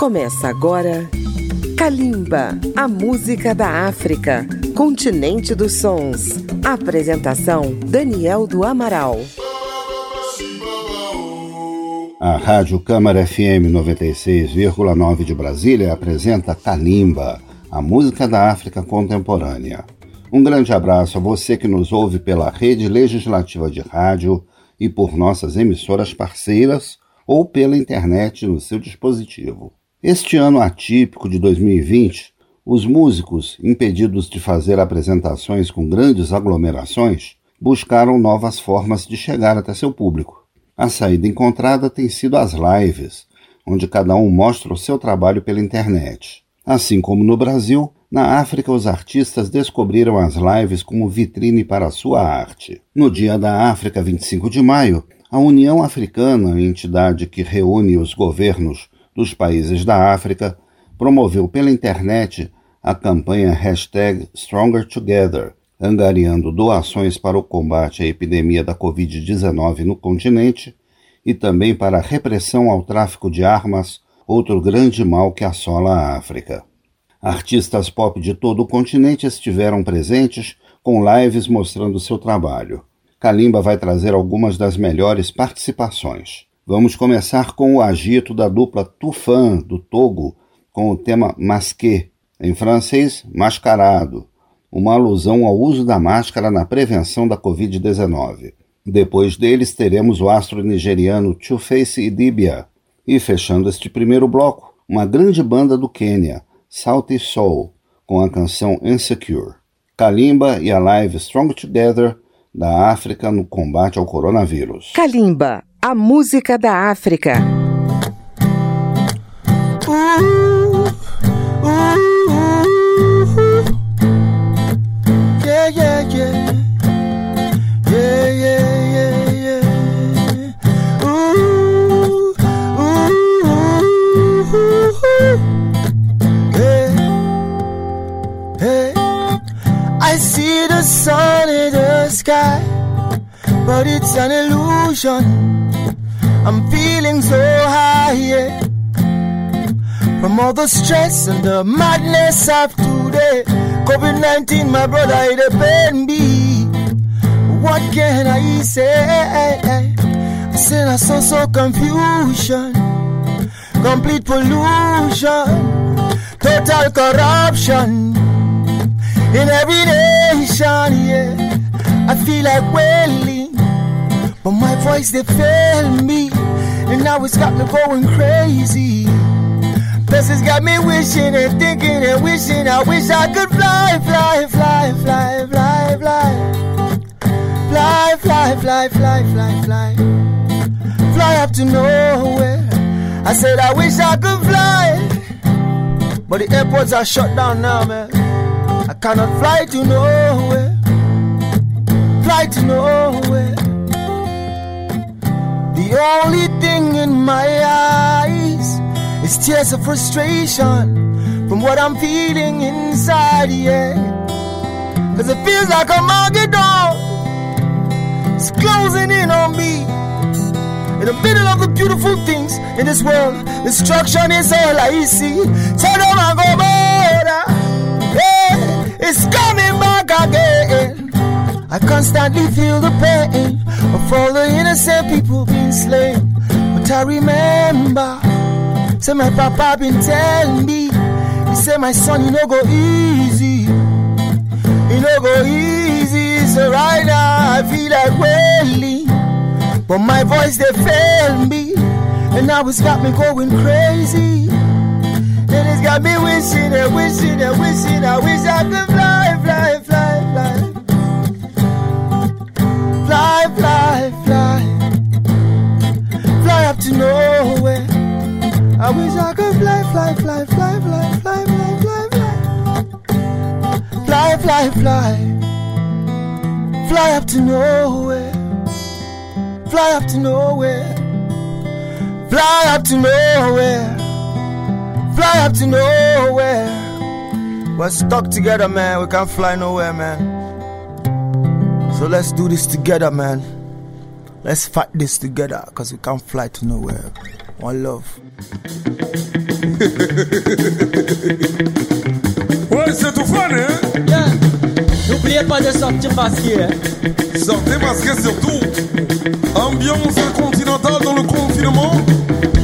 Começa agora Kalimba, a música da África, continente dos sons. Apresentação Daniel do Amaral. A Rádio Câmara FM 96,9 de Brasília apresenta Kalimba, a música da África contemporânea. Um grande abraço a você que nos ouve pela rede legislativa de rádio e por nossas emissoras parceiras ou pela internet no seu dispositivo. Este ano atípico de 2020, os músicos, impedidos de fazer apresentações com grandes aglomerações, buscaram novas formas de chegar até seu público. A saída encontrada tem sido as lives, onde cada um mostra o seu trabalho pela internet. Assim como no Brasil, na África os artistas descobriram as lives como vitrine para a sua arte. No Dia da África, 25 de maio, a União Africana, entidade que reúne os governos dos países da África, promoveu pela internet a campanha hashtag Stronger Together, angariando doações para o combate à epidemia da Covid-19 no continente e também para a repressão ao tráfico de armas, outro grande mal que assola a África. Artistas pop de todo o continente estiveram presentes com lives mostrando seu trabalho. Kalimba vai trazer algumas das melhores participações. Vamos começar com o agito da dupla Tufan, do Togo, com o tema Masqué, em francês, mascarado, uma alusão ao uso da máscara na prevenção da Covid-19. Depois deles, teremos o astro nigeriano Two-Face Idibia. E fechando este primeiro bloco, uma grande banda do Quênia, Salty Soul, com a canção Insecure. Kalimba e a live Strong Together da África no combate ao coronavírus. Kalimba, a música da África. I see the sun in the sky, but it's an illusion. I'm feeling so high, yeah. From all the stress and the madness of today. COVID 19, my brother, it pain me. What can I say? I said I saw so confusion, complete pollution, total corruption in every nation, yeah. I feel like wailing but my voice they fail me, and now it's got me going crazy. This has got me wishing and thinking and wishing. I wish I could fly, fly, fly, fly, fly, fly, fly, fly, fly, fly, fly, fly, fly up to nowhere. I said I wish I could fly, but the airports are shut down now, man. I cannot fly to nowhere, fly to nowhere. The only thing in my eyes is tears of frustration from what I'm feeling inside, yeah. Cause it feels like a Armageddon It's closing in on me. In the middle of the beautiful things in this world, destruction is all I see. Tell them I go yeah, it's coming back again. I constantly feel the pain of all the innocent people being slain. But I remember, say my papa been telling me, he said my son, you know go easy, you know go easy. So right now I feel like wailing, but my voice they fail me, and now it's got me going crazy. And it's got me wishing and wishing and wishing. I wish I could fly, fly, fly, fly fly, fly, fly, up to nowhere. I wish I could fly, fly, fly, fly, fly, fly, fly, fly, fly, fly, fly, fly, fly up to nowhere, fly up to nowhere, fly up to nowhere, fly up to nowhere. We're stuck together, man. We can't fly nowhere, man. So let's do this together, man. Let's fight this together because we can't fly to nowhere. One love. ouais, c'est tout fun, hein? Yeah. N'oubliez pas de sortir masqué, hein? Sortez masqué surtout. Ambiance continentale dans le confinement.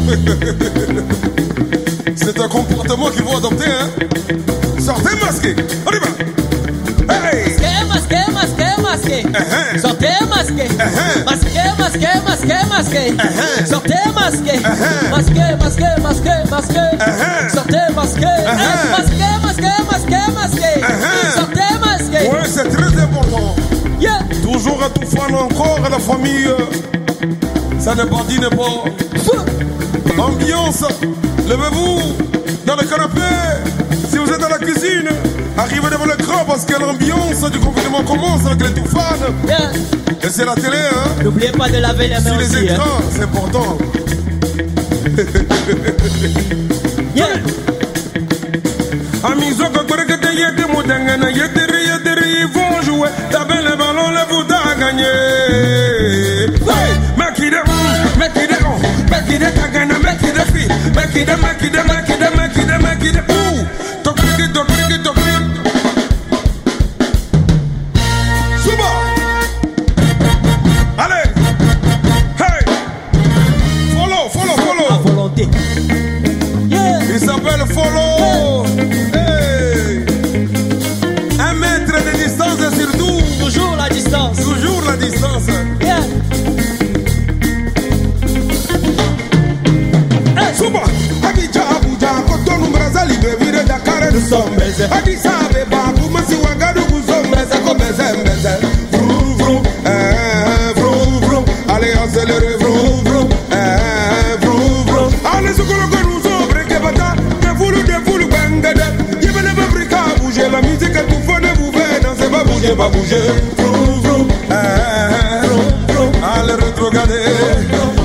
c'est un comportement qu'il faut adopter, hein? Sortez masqué. On y va. Sortez masqué. Masqué, masqué, masqué, masqué. Sortez masqué. Masqué, masqué, masqué, masqué. Sortez masqué. Masqué, masqué, masqué, masqué. Uh-huh. Sortez masqué. Ouais, c'est très important. Yeah. Toujours à tout fan encore à la famille. Ça n'est pas dit, n'est pas. Ambiance. Levez-vous dans le canapé. La cuisine, arrivez devant l'écran parce que l'ambiance du confinement commence avec les tout fans. Yeah. Et c'est la télé, hein. N'oubliez pas de laver les Sur mains les aussi. hein. écrans, c'est important. Yeah. Amis, on ils vont jouer. Bien le ballon, le foot à gagner. Hey, mec, il est, mm, mec, il est, oh, mec, il est, t'as gagné, mec, il est, fille. Mec, il est, mec, il est, mec, il est, mec, il est, mec, il est, Baisés. Addis. Vroom, vroom, eh, vroom, vroom. Allez, accélérez, vroom, vroom, bouger, la musique pas bouger, pas bouger. Vroom, vroom, vroom, vroom.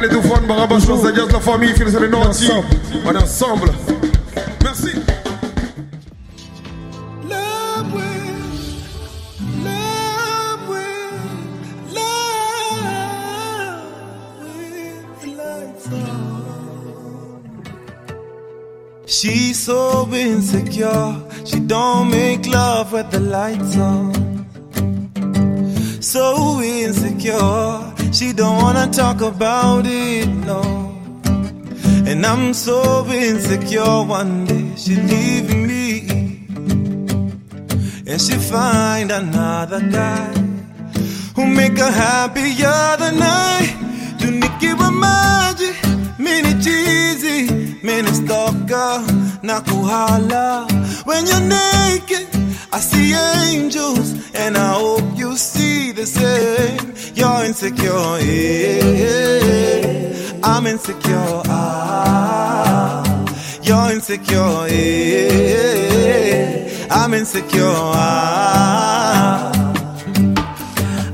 Les Zadias, la famille, Fils les Nantis. On ensemble. Merci. She's so insecure, she don't make love with the lights on. So insecure. She don't wanna talk about it, no. And I'm so insecure, one day she leave me and she find another guy who make her happier than I. Tunikiwa maji, mini cheesy, mini stalker, na kuhala. When you're naked, I see angels, and I hope you see the same. You're insecure, yeah. I'm insecure, ah. You're insecure, yeah. I'm insecure.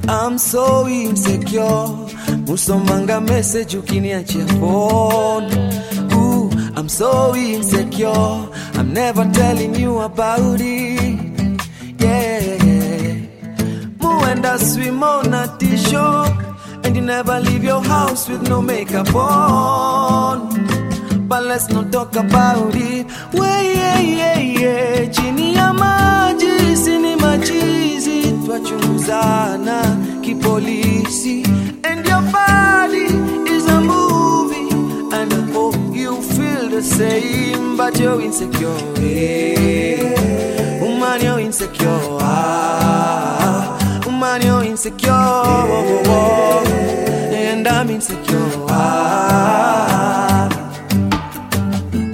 I'm so insecure. Musomanga message ukiniachia phone. I'm so insecure. I'm never telling you about it. Yeah. Muenda swim on a t-shirt. And you never leave your house with no makeup on. But let's not talk about it. Way, yeah, yeah, yeah. Chini ya maji, kipolisi. And your body is a movie. And I hope you feel the same. But you're insecure. Yeah. Woman, you're insecure. Ah. Insecure. And I'm insecure.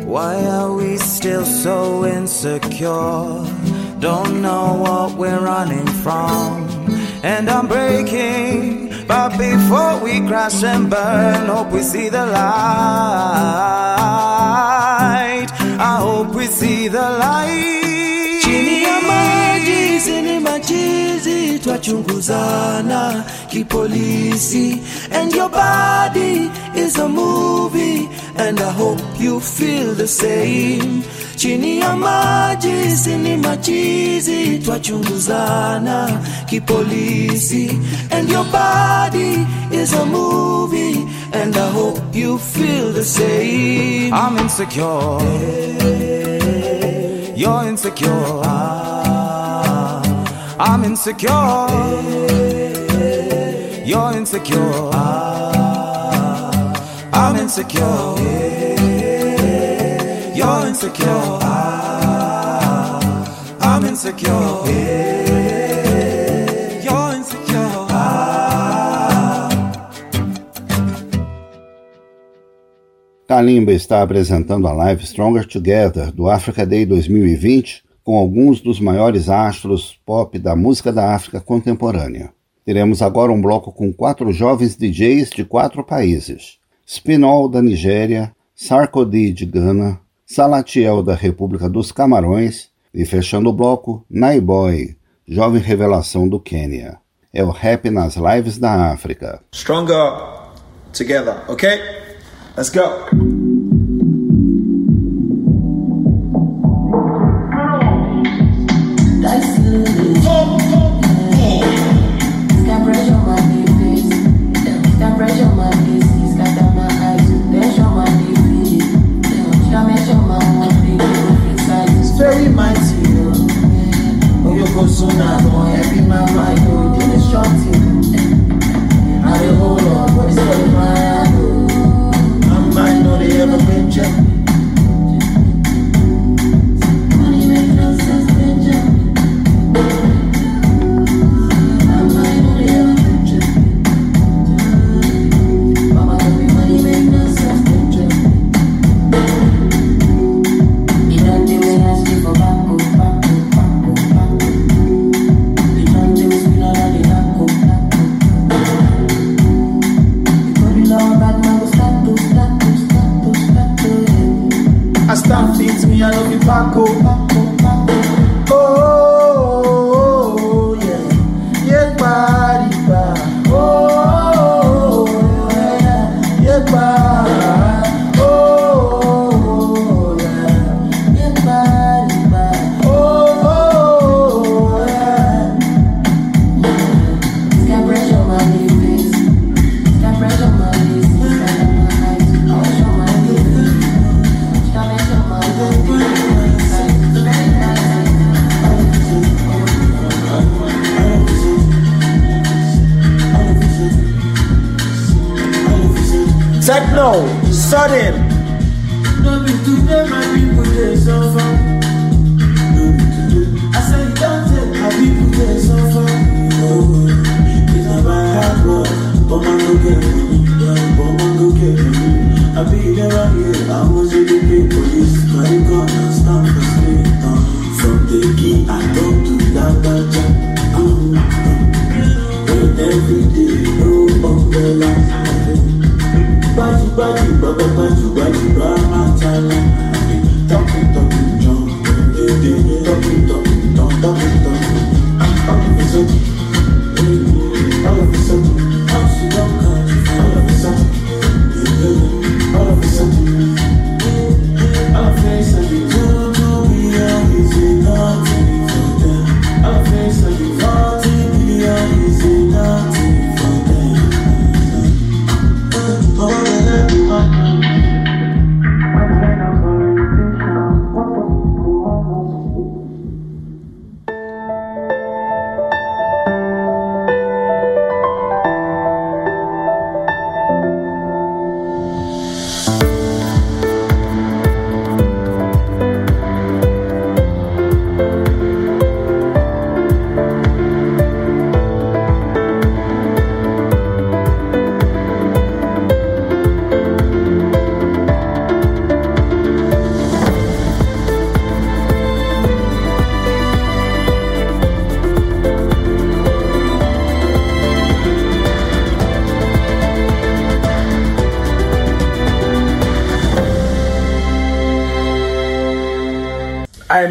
Why are we still so insecure? Don't know what we're running from. And I'm breaking, but before we crash and burn, hope we see the light. I hope we see the light. Machizi, twachunguzana kipolisi. And your body is a movie, and I hope you feel the same. Chini ya maji, sini machizi, twachunguzana kipolisi. And your body is a movie, and I hope you feel the same. I'm insecure. You're insecure. I'm insecure. You're insecure. I'm insecure. You're insecure. I'm insecure. Kalimba está apresentando a live Stronger Together do Africa Day 2020 com alguns dos maiores astros pop da música da África contemporânea. Teremos agora um bloco com quatro jovens DJs de quatro países: Spinol da Nigéria, Sarkodie de Gana, Salatiel da República dos Camarões e fechando o bloco, Naiboy, jovem revelação do Quênia. É o rap nas lives da África. Stronger together, okay? Let's go. Sudden. No my be today. I don't take my people suffer. Oh, it's but man get but man get. I. I the police. Straight. Uh, from the key I to. Uh, uh, every day, no umbrella. Baju baju baba baju baju bama tala.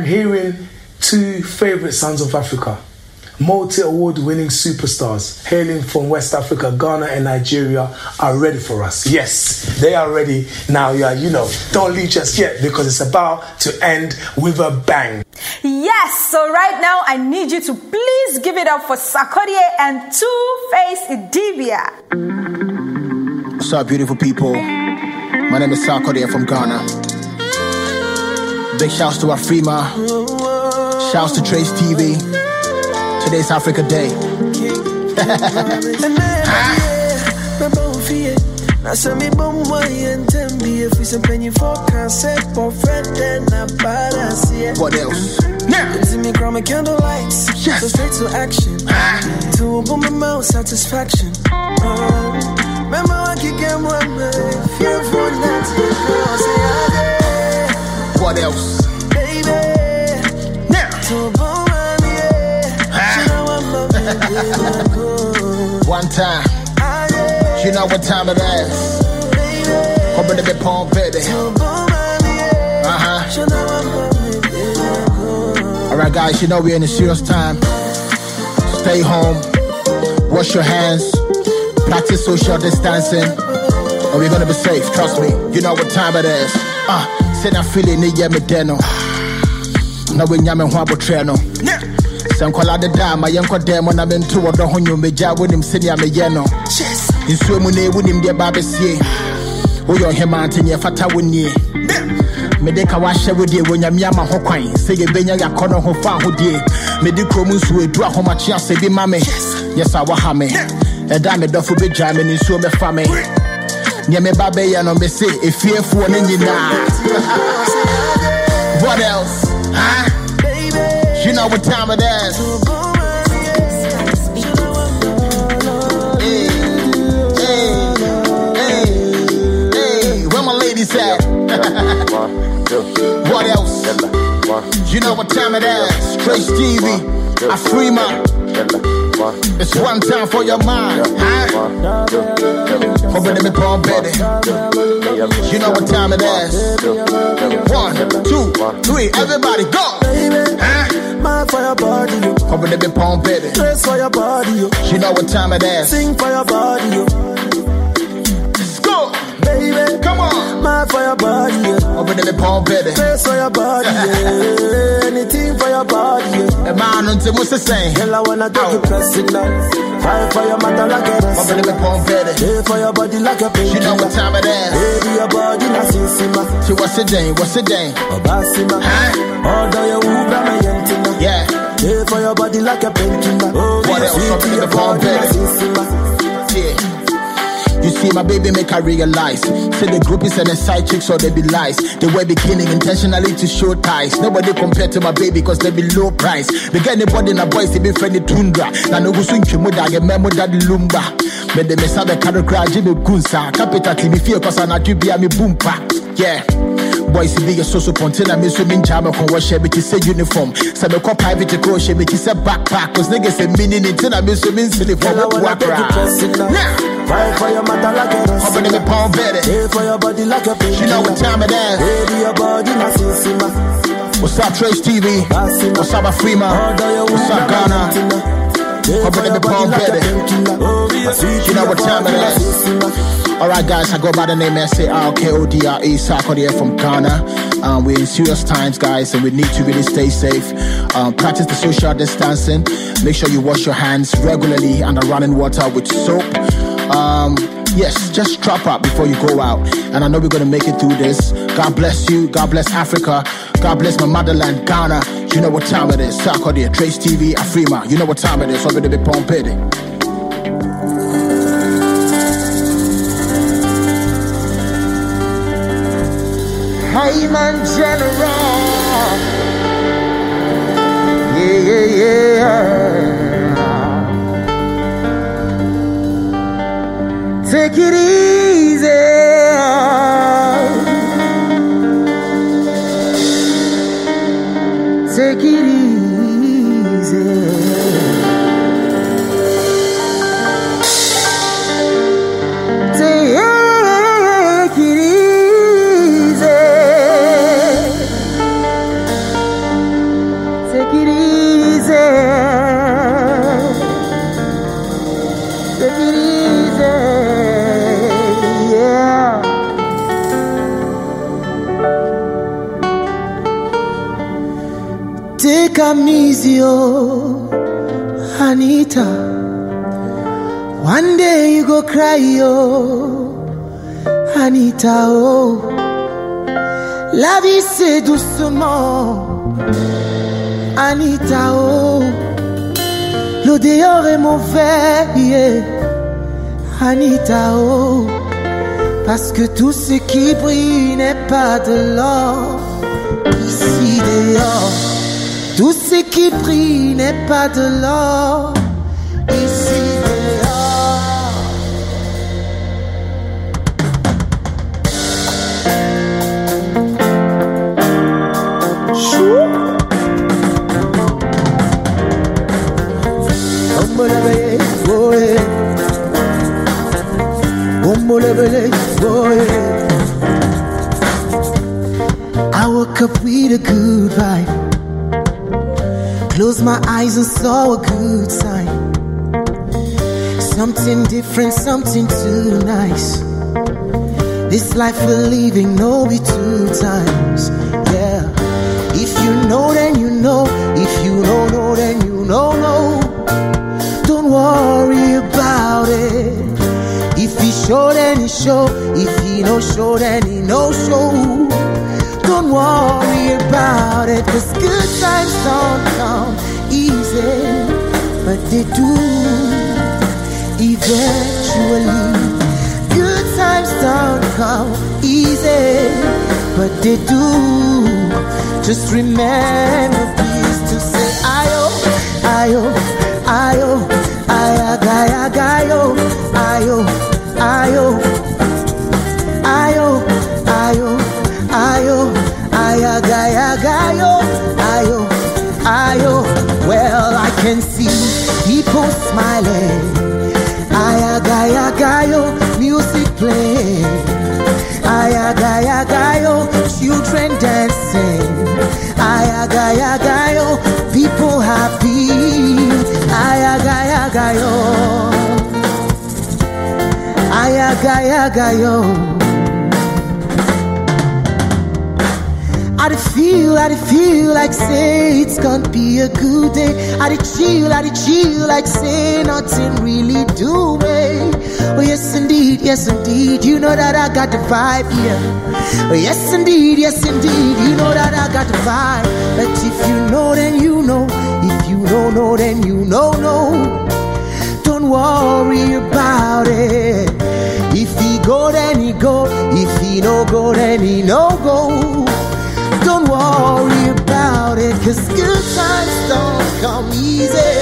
Hearing two favorite sons of Africa, multi award winning superstars hailing from West Africa, Ghana, and Nigeria are ready for us. Yes, they are ready. Now, yeah, you know, don't leave just yet because it's about to end with a bang. Yes, so right now I need you to please give it up for Sarkodie and Two Face Idibia. What's up, beautiful people? My name is Sarkodie from Ghana. Big shouts to Afrima. Shouts to Trace TV. Today's Africa Day. Na sɛ mebɔmmɔ yɛ ntɛm bi ɛfiri na What else? Nti me candle lights Yes. So straight to action To open my mouth satisfaction Remember I kick him one day Fearful What else? baby Now, To open my yeah You know I'm a baby go one time. You know what time it is. The big palm baby. Uh huh. Alright, guys, you know we're in a serious time. Stay home, wash your hands, practice social distancing, and we're gonna be safe. Trust me, you know what time it is. Ah, uh, say that feeling ni yeah. Me deno. Na we nyame ho abotre no. Sɛ nkɔla deda ma yɛnkɔ dɛn mu na mento wɔ dɔ ho nnwom megya wonim sɛnea meyɛ no nsuo mu ne wonim deɛ ba bɛsie woyɛ ɔhema nte neɛ fata wo nie mede ka wahyɛ wo deɛ wɔnyame ama ho kwan sɛ yɛbɛnya yɛakɔ no ho fa ahodie mede kurom nsuo edu ahomakye asɛ bi ma me nyɛ sa waha me ɛda me dɔfo bɛgyaa me ne nsuo bɛfa me neɛ meba bɛyɛ no me se efiefoɔ no nyinaa what else huh? Baby, you know what time it is Hey, hey, hey, hey, where my ladies at? what else? You know what time it is? Trace TV, Afrima. It's one time for your mind, huh? Open them palm baby. You know what time it is? One, two, three, everybody go! Huh? Mad for your body, you. Open them palm baby. Dress for your body, you. You know what time it is? Sing for your body, you. Baby, Come on! mad for your body, you. Open them palm baby. Dress for your body, yeah. Anything for your body, yeah. The man until what's the same? Girl, I wanna take you oh. pressing down. Fight for your mother like a Open wrestler. them palm baby. Stay for your body like a You know what time it is? Baby, your body na sinsima. So what's the day? What's the day? A Obasima. Huh? Order your ubra my yentina. Yeah. Stay for your body like a painkiller. Oh, What else? to the palm, baby. Yeah. You see, my baby make her realize. Say the groupies and the side chicks or they be lies. They wear bikini intentionally to show ties. Nobody compared to my baby cause they be low price. They get anybody in a boys, they be friendly tundra. Na no gusun chimu da ge memo di lumba. Me de me sabe karo kra jime gunsa. Kapita ti mi fie cause na jubia mi boompa. Yeah. Boys be a so so ponte na me so min jam ko wa she be ti say uniform. Say me ko private ko she be ti say backpack cause niggas say meaning it na me so min silly for I what wanna take you wa pressing down. Fight for your mother like a Open wrestler. the palm better. Stay for your body like a painkiller. You know what time it is. Baby, your body na sinsima. What's up, Trace TV? What's up, Afrima? What's up, my Ghana? Open for the palm, better. like a baby. painkiller. Yeah, sweet You know what time it is. sinsima. All right, guys, I go by the name S-A-R-K-O-D-R-E, Sarkodie from Ghana. Um, we're in serious times, guys, and we need to really stay safe. Um, practice the social distancing. Make sure you wash your hands regularly under running water with soap. Um, yes, just drop up before you go out. And I know we're to make it through this. God bless you. God bless Africa. God bless my motherland, Ghana. You know what time it is. Sarkodie, Trace TV, Afrima. You know what time it is. Over big Pompedi. Hey man general Yeah yeah yeah Take it easy Take it easy Take it easy Oh, Anita. One day you go cry, Anita, oh. La vie c'est doucement, Anita, oh. Le est mauvais. Anita, oh. Parce que tout ce qui brille n'est pas de l'or. Ici dehors, tout ce qui brille n'est pas de l'or. Ici dehors. Chou. Omolebele, boy. Omolebele, boy. I woke up with a good vibe. Closed my eyes and saw a good sign. Something different, something too nice. This life we're living, no be two times. Yeah. If you know, then you know. If you don't know, then you know, no. Don't worry about it. If he show, then he show. If he no show, then he no show. Don't worry about it, cause good times don't come easy, but they do eventually. Good times don't come easy, but they do. Just remember, please, to say, Ayo, Ayo, Ayo, Ayagaya, Gayo, Ayo, Ayo, can see people smiling. Ayagaya, Gayo, music playing. Ayagaya, Gayo, children dancing. Ayagaya, Gayo, people happy. Ayagaya, Gayo. Ayagaya, Gayo. I feel, I feel like say it's gonna be a good day. I dey chill, I dey chill like say nothing really do me. Oh yes indeed, yes indeed, you know that I got the vibe, yeah. Oh yes indeed, yes indeed, you know that I got the vibe. But if you know, then you know. If you don't know, then you know, no. Don't worry about it. If he go, then he go. If he no go, then he no go. Don't worry about it, cause good times don't come easy.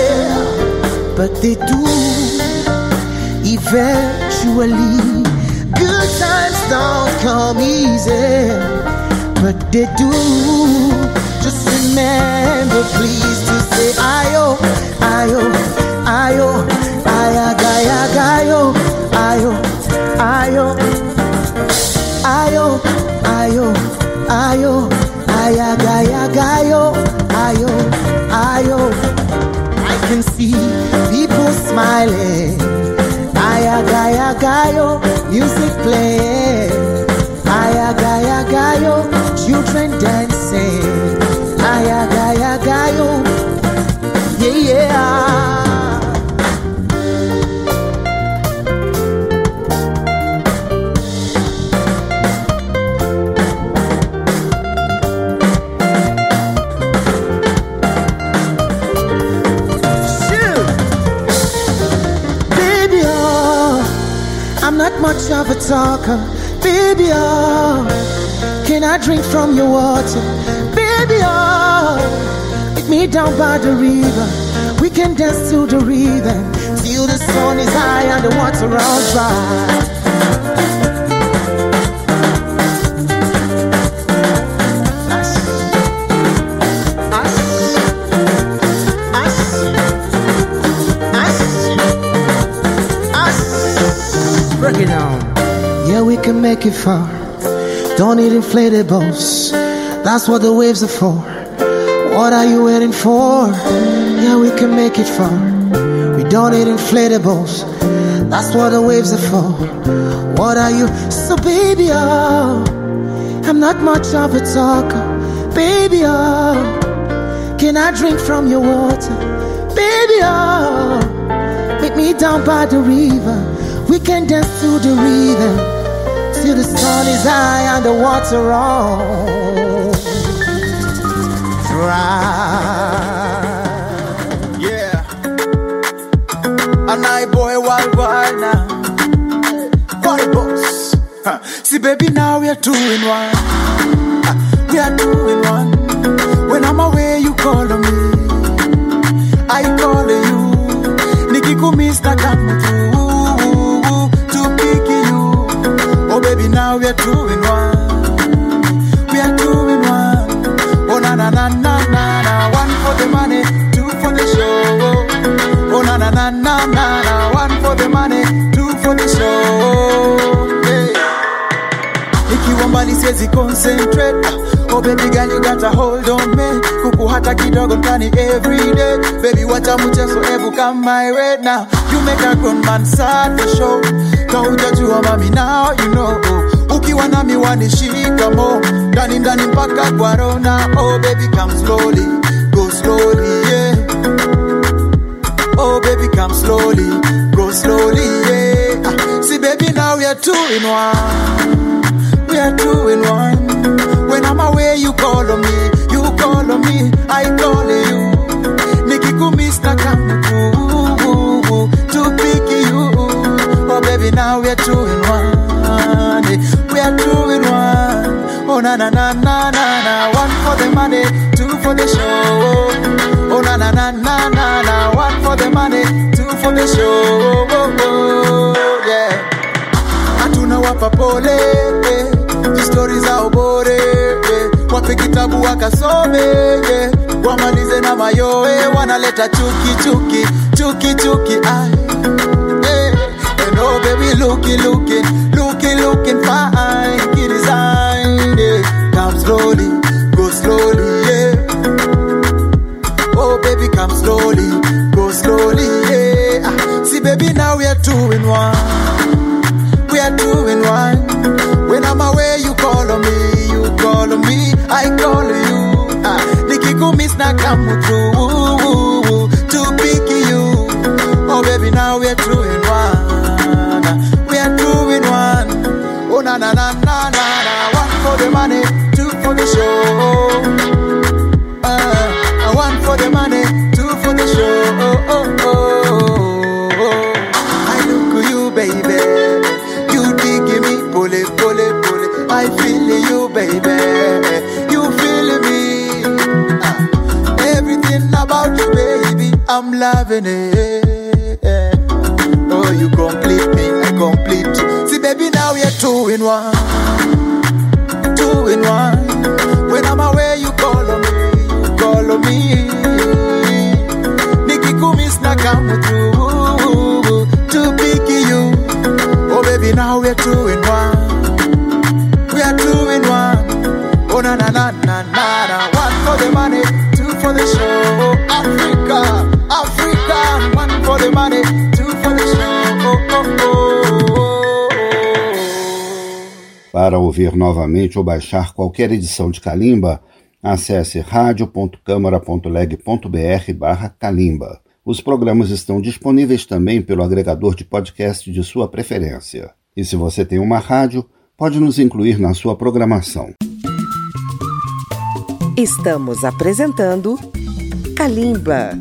But they do eventually. Good times don't come easy, but they do. Just remember, please, to say ayo, ayo, ayo, ayagaya, gayo, ayo, ayo, ayo, ayo, ayo, ayagaya, gayo, ayo, ayo. I can see people smiling. Ayagaya, gayo, music playing. Ayagaya, gayo, children dancing. Ayagaya, gayo, yeah, yeah. Much of a talker. Baby, oh, can I drink from your water? Baby, oh, meet me down by the river. We can dance to the rhythm till the sun is high and the water all dry. Yeah, we can make it far. Don't need inflatables. That's what the waves are for. What are you waiting for? Yeah, we can make it far. We don't need inflatables. That's what the waves are for. What are you? So, baby, oh, I'm not much of a talker. Baby, oh, can I drink from your water? Baby, oh, meet me down by the river. We can dance to the rhythm till the sun is high and the water rolls dry. Yeah. And I boy wild wild now. Wild boss. Huh. See baby now we are two in one. Uh, we are two in one. When I'm away you call on me. I call you. Nikiku Mr. come through Oh baby now we are two in one. We are two in one. Oh na na na na na na. One for the money, two for the show. Oh na na na na na na. One for the money, two for the show. Nikiwa mbali siwezi concentrate. Oh baby girl you got hold on me. Kuku hata kidogo mtani every day. Baby wacha mchezo ebu come my way now. You make a grown man sad for sure. Kaujajua mami now you know. Ukiwa nami wanishika mo ndani ndani mpaka kwa rona. Oh baby come slowly, go slowly yeah. Oh baby come slowly, go slowly yeah. Ah, See baby now we are two in one. We are two in one. When I'm away, you call on me. You call on me. I call on you. Nikikumiss na come through baby, now we are two in one. We are two in one. Oh na na na na na na. One for the money, two for the show. Oh na na na na na na. One for the money, two for the show. Oh, oh, yeah hatuna wapa pole eh, stori za ubore eh, wape kitabu wakasome eh, wamalize na mayoe wanaleta chuki chuki chuki chuki ay, eh, oh baby looking looking looking looking fine kid design eh, come slowly go slowly yeah Oh baby, come slowly, go slowly, yeah. Ah, See baby, now we are two in one. We are two in one. When I'm away, you call on me, you call on me, I call on you. Ah, Nikikumiss na come through show. Uh, one for the money, two for the show. Oh, oh, oh, oh. I look at you, baby. You dig me, pull it, pull it, pull it. I feel you, baby. You feel me. Ah, everything about you, baby. I'm loving it. Oh, you complete me, I complete. See, baby, now we are two in one. One. We are one. Oh na na na na na na. One for the money, two for the show. Africa, Africa. One for the money, two for the show. Oh, oh, oh. Para ouvir novamente ou baixar qualquer edição de Kalimba, acesse radio.câmara.leg.br barra Kalimba. Os programas estão disponíveis também pelo agregador de podcast de sua preferência. E se você tem uma rádio, pode nos incluir na sua programação. Estamos apresentando Kalimba.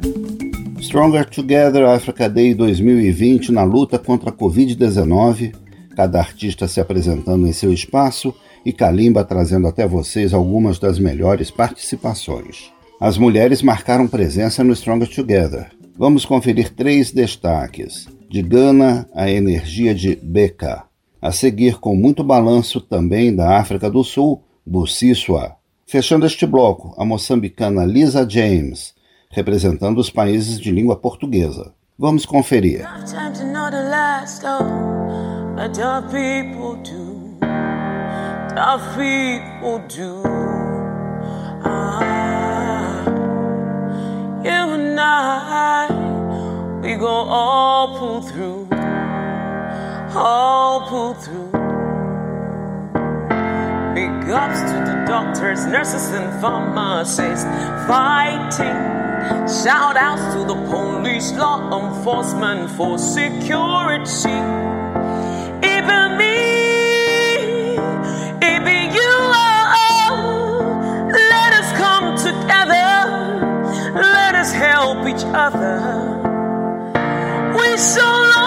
Stronger Together Africa Day 2020 na luta contra a Covid-19, cada artista se apresentando em seu espaço e Kalimba trazendo até vocês algumas das melhores participações. As mulheres marcaram presença no Stronger Together. Vamos conferir três destaques. De Gana, a energia de Beka. A seguir, com muito balanço também da África do Sul, Bussiswa. Fechando este bloco, a moçambicana Lisa James, representando os países de língua portuguesa. Vamos conferir. Time to know We go all pull through, all pull through. Big ups to the doctors, nurses, and pharmacists fighting. Shout outs to the police, law enforcement for security. Even me, even you. Oh. Let us come together, let us help each other so long.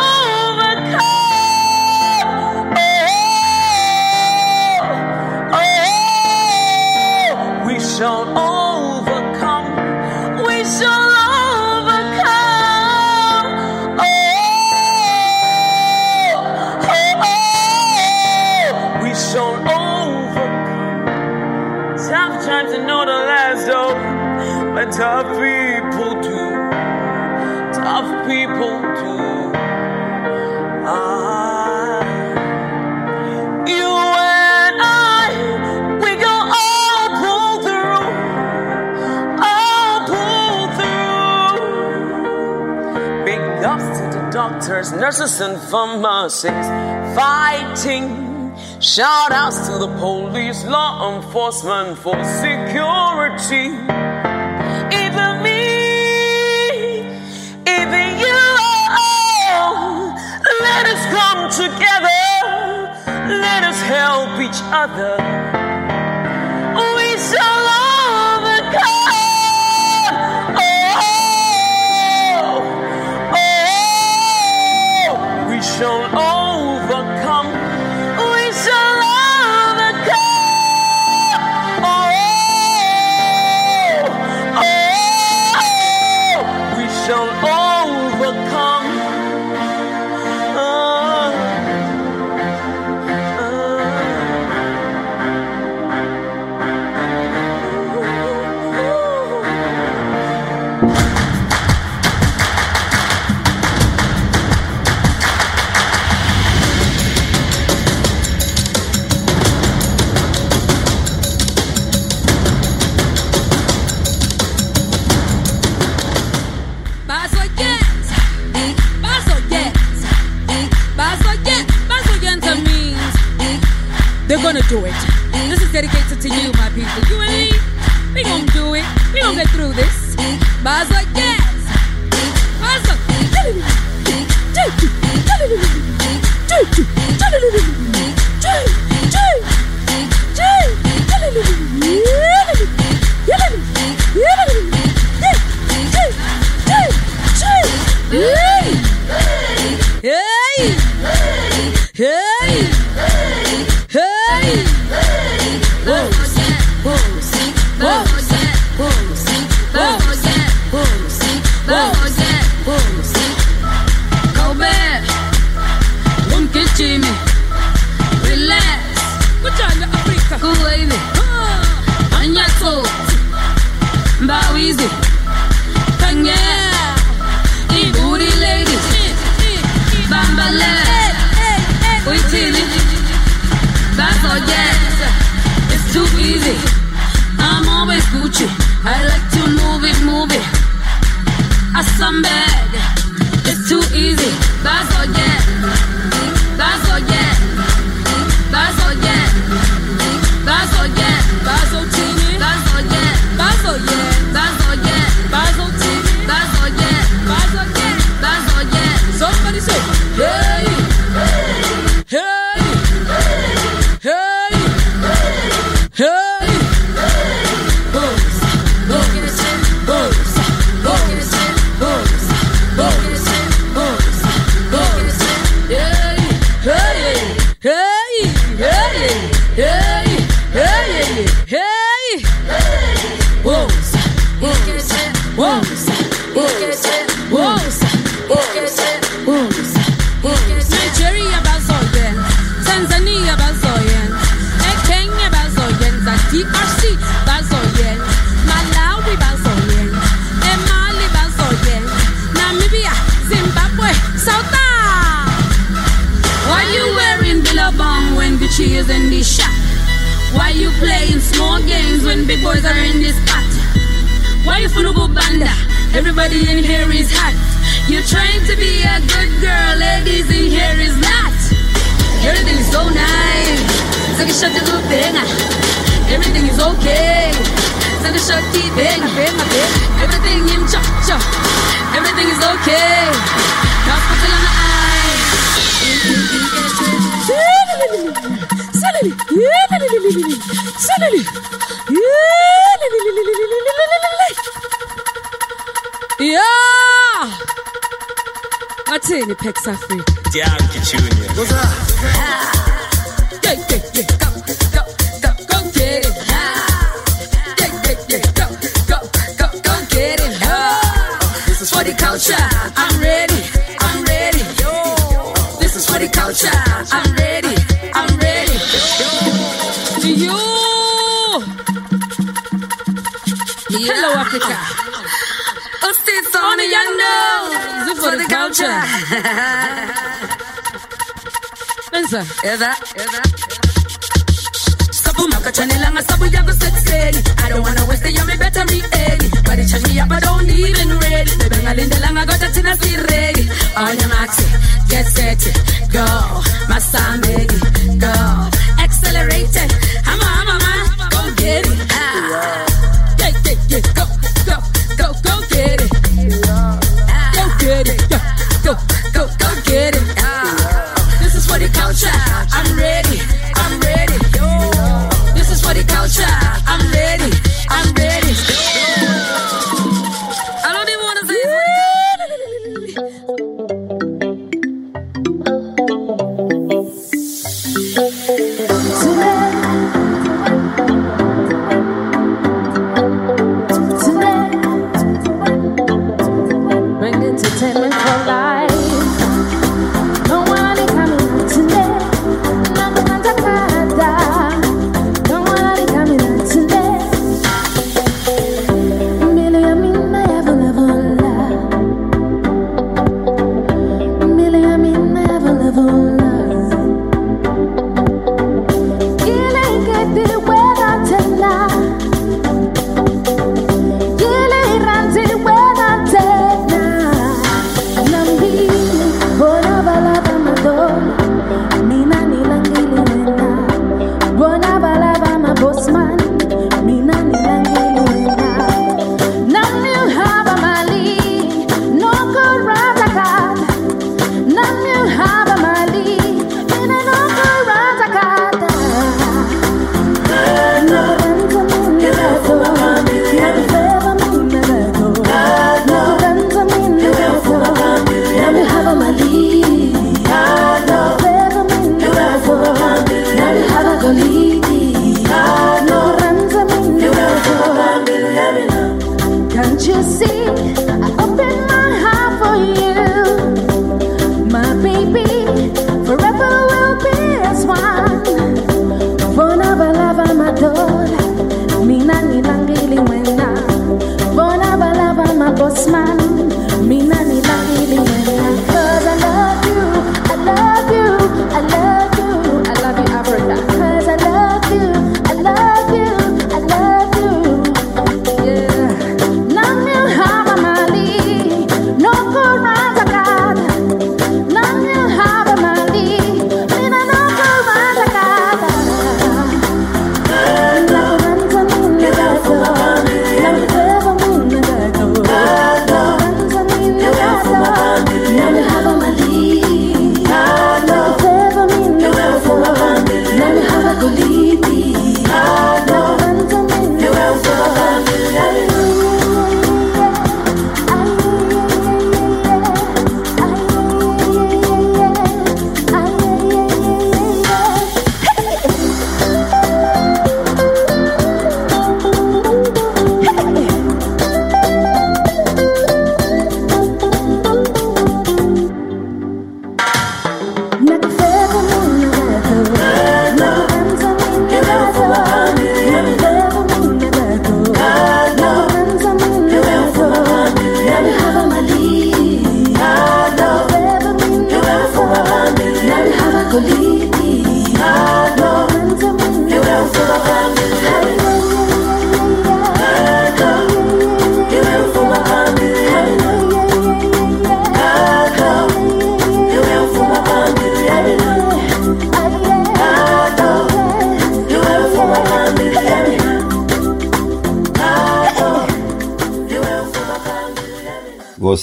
There's and sin from fighting. Shout outs to the police, law enforcement for security. Even me, even you, let us come together, let us help each other. shown all Hello, Africa. Ustis on the young nose for the culture. Pensa. Eva. Sabu makachani langa sabu yago sexy. I don't wanna waste your better me early. But it's me up, I don't even ready. The bengalinda langa got a tina see ready. On your maxi, get set, go. My son baby, go. Accelerated, hama hama man, go get it. Ah it, go.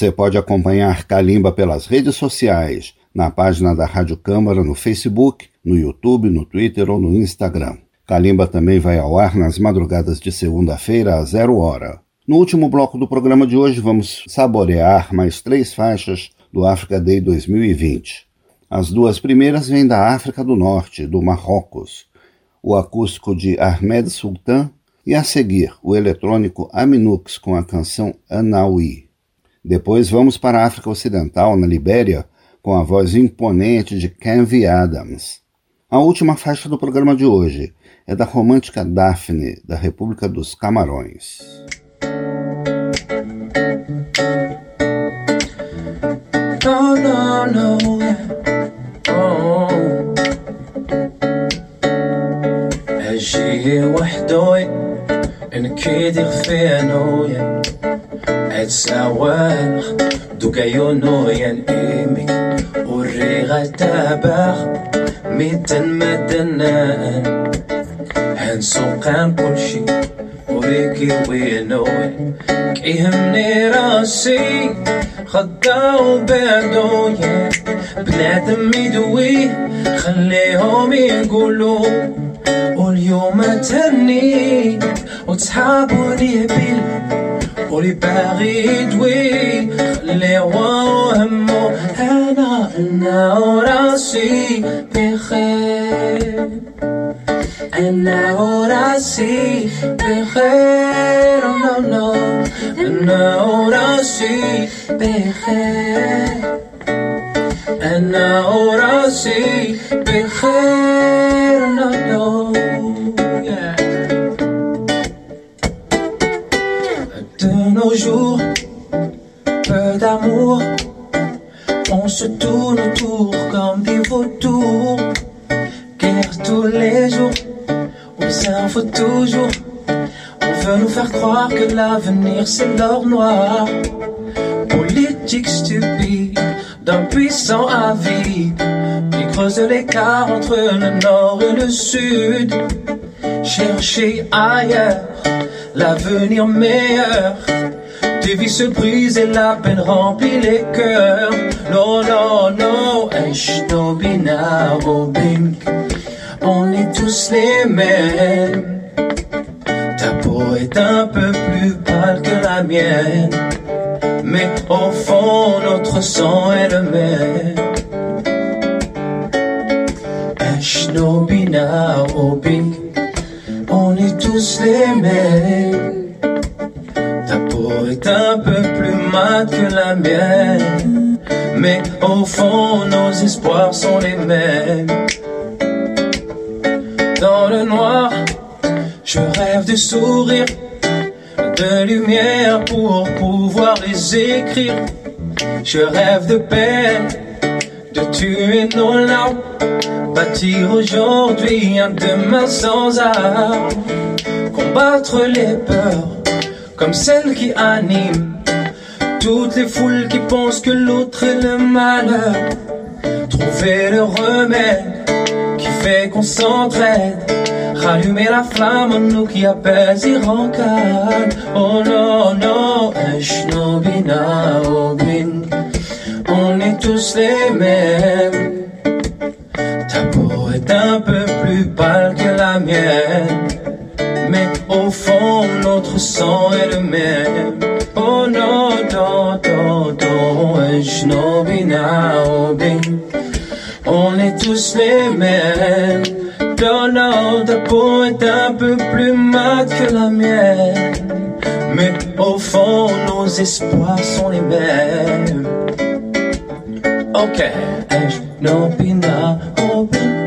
Você pode acompanhar Kalimba pelas redes sociais, na página da Rádio Câmara no Facebook, no YouTube, no Twitter ou no Instagram. Kalimba também vai ao ar nas madrugadas de segunda-feira a zero hora. No último bloco do programa de hoje, vamos saborear mais três faixas do Africa Day 2020. As duas primeiras vêm da África do Norte, do Marrocos, o acústico de Ahmed Sultan e a seguir o eletrônico Aminux com a canção Anaui. Depois vamos para a África Ocidental, na Libéria, com a voz imponente de Kenvi Adams. A última faixa do programa de hoje é da romântica Daphne, da República dos Camarões. No, no, no, oh. أجي وحدوي إن كيدك فينويا اتساواه دوكايونويا إيمي وريغا تاباخ ميتن مدنان هنسوقان كل شي وريكي وينوي كيهمني راسي خضا وبعدويا بنادم يدويه خليهم يقولوا واليوم تهني وتصحابوني بيل ولي باغي يدوي خليهم همو أنا أنا وراسي بخير. أنا وراسي بخير نو نو أنا وراسي بخير. أنا وراسي بخير نو Jours, peu d'amour, on se tourne autour comme des vautours. Guerre tous les jours, on s'info toujours. On veut nous faire croire que l'avenir c'est l'or noir. Politique stupide d'un puissant avide qui creuse l'écart entre le nord et le sud. Chercher ailleurs l'avenir meilleur. Des vies se brisent et la peine remplit les cœurs. Non, non, non. On est tous les mêmes. Ta peau est un peu plus pâle que la mienne. Mais au fond, notre sang est le même. Mêmes. Ta peau est un peu plus mate que la mienne. Mais au fond, nos espoirs sont les mêmes. Dans le noir, je rêve de sourire, de lumière pour pouvoir les écrire. Je rêve de peine, de tuer nos larmes, bâtir aujourd'hui un demain sans armes, combattre les peurs comme celles qui animent toutes les foules qui pensent que l'autre est le malheur, trouver le remède qui fait qu'on s'entraide. Rallumer la flamme en nous qui apaise et. Oh non, non, Obin. On est tous les mêmes. Ta peau est un peu plus pâle que la mienne. Au fond, notre sang est le même. Oh non, non, non, non, Eshnobina, Obin. On est tous les mêmes. Non, ta peau est un peu plus mate que la mienne. Mais au fond, nos espoirs sont les mêmes. Ok, Eshnobina, Obin.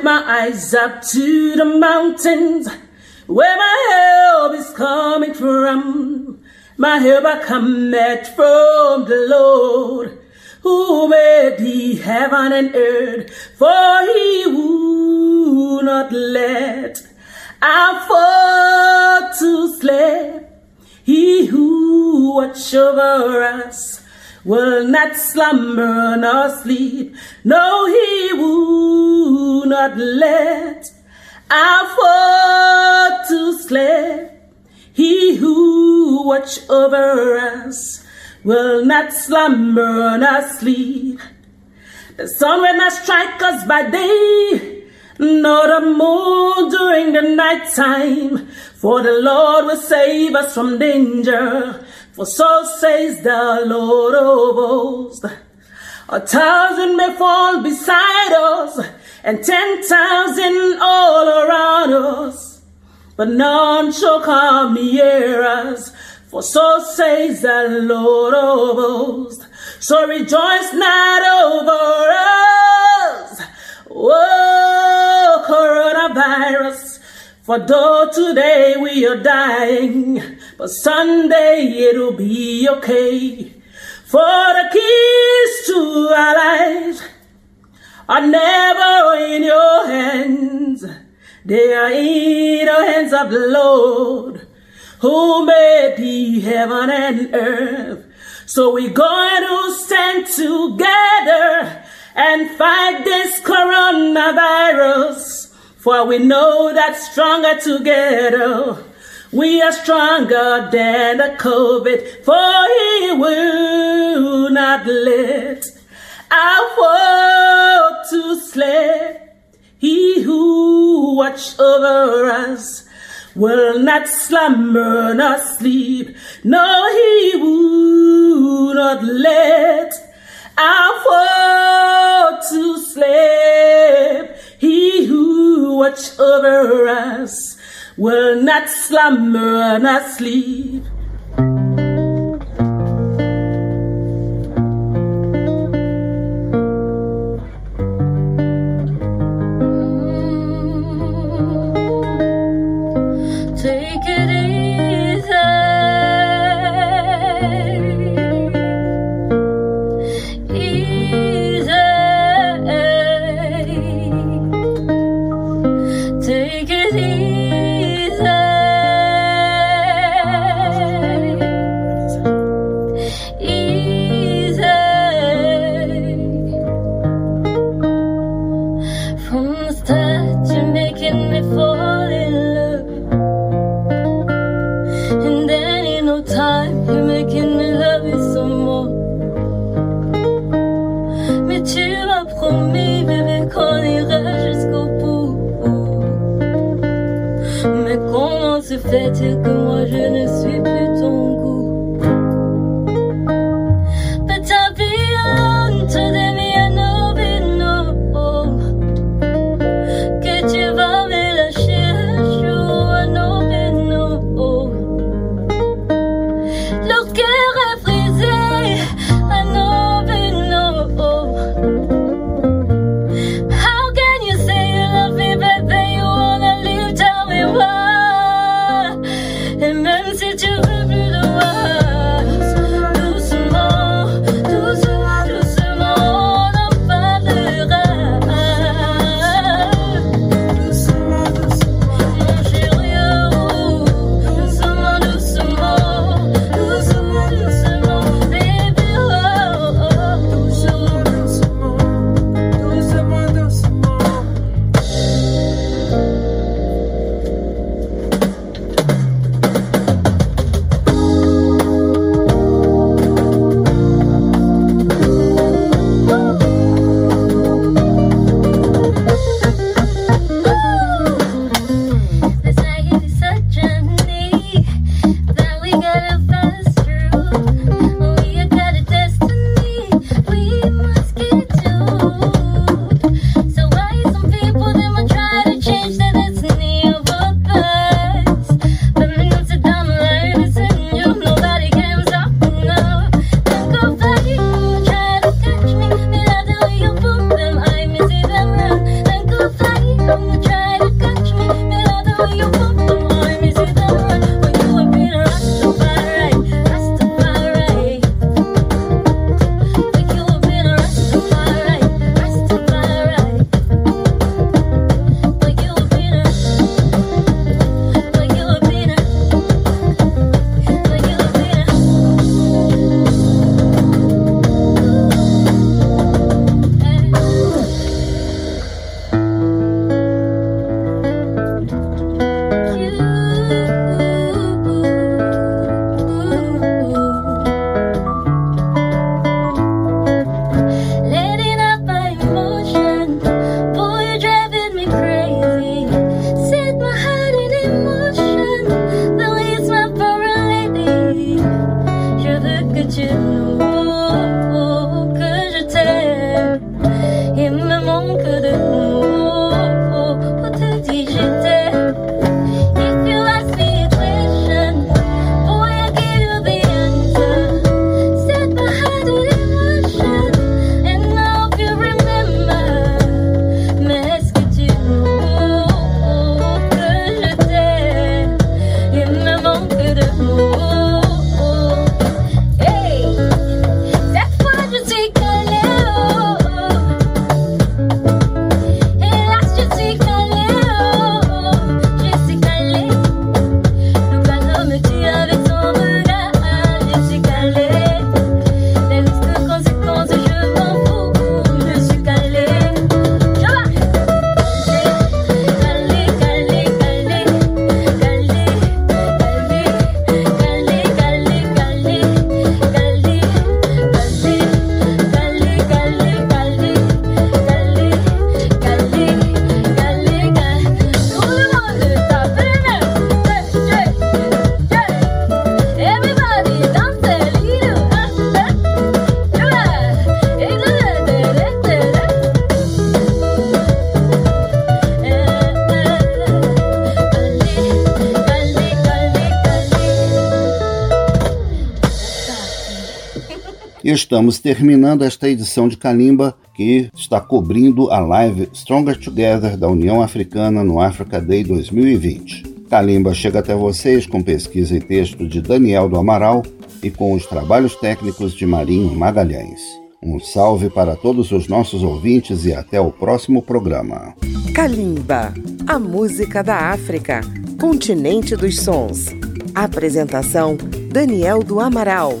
Lift my eyes up to the mountains where my help is coming from. My help I come at from the Lord who made the heaven and earth. For he would not let our foe to slay. He who watch over us will not slumber nor sleep. No, he will not let our foe to slay. He who watch over us will not slumber nor sleep. The sun will not strike us by day, nor a moon during the night time. For the Lord will save us from danger. For so says the Lord of hosts. A thousand may fall beside us, and ten thousand all around us. But none shall come near us. For so says the Lord of hosts. So rejoice not over us. Oh, coronavirus. For though today we are dying, but Sunday it'll be okay. For the keys to our lives are never in your hands. They are in the hands of the Lord who made the heaven and earth. So we're going to stand together and fight this coronavirus. For we know that stronger together, we are stronger than the COVID. For he will not let our foe to slay. He who watch over us will not slumber nor sleep. No, he will not let our foe to sleep. He who watch over us will not slumber nor sleep. Estamos terminando esta edição de Kalimba, que está cobrindo a live Stronger Together da União Africana no Africa Day 2020. Kalimba chega até vocês com pesquisa e texto de Daniel do Amaral e com os trabalhos técnicos de Marinho Magalhães. Um salve para todos os nossos ouvintes e até o próximo programa. Kalimba, a música da África, continente dos sons. Apresentação: Daniel do Amaral.